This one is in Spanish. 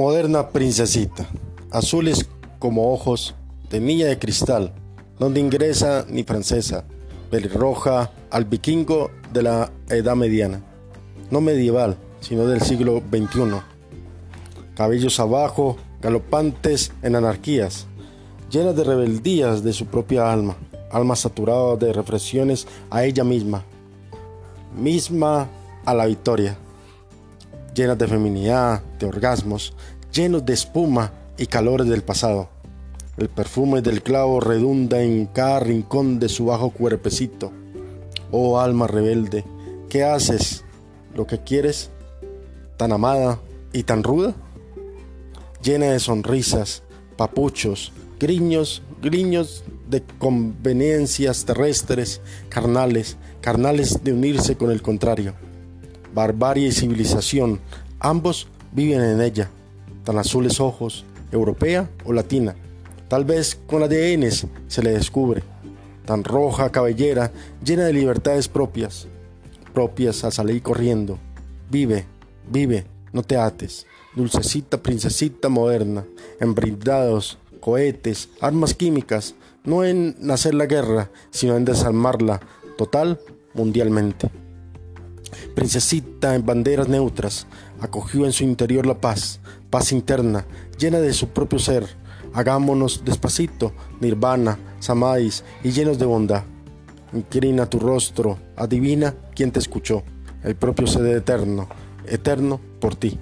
Moderna princesita, azules como ojos de niña de cristal, donde ingresa ni francesa, pelirroja al vikingo de la edad mediana, no medieval, sino del siglo XXI. Cabellos abajo, galopantes en anarquías, llenas de rebeldías de su propia alma, alma saturada de reflexiones a ella misma, misma a la victoria, llenas de feminidad, de orgasmos, llenos de espuma y calores del pasado. El perfume del clavo redunda en cada rincón de su bajo cuerpecito. Oh alma rebelde, ¿qué haces? ¿Lo que quieres? ¿Tan amada y tan ruda? Llena de sonrisas, papuchos, griños, griños de conveniencias terrestres, carnales, carnales de unirse con el contrario. Barbarie y civilización, ambos viven en ella, tan azules ojos, europea o latina. Tal vez con ADN se le descubre, tan roja cabellera, llena de libertades propias, propias a salir corriendo. Vive, vive, no te ates, dulcecita princesita moderna, en brindados, cohetes, armas químicas, no en nacer la guerra, sino en desarmarla total mundialmente. Princesita en banderas neutras, acogió en su interior la paz, paz interna, llena de su propio ser. Hagámonos despacito, nirvana, samadhis y llenos de bondad. Inclina tu rostro, adivina quién te escuchó, el propio ser eterno, eterno por ti.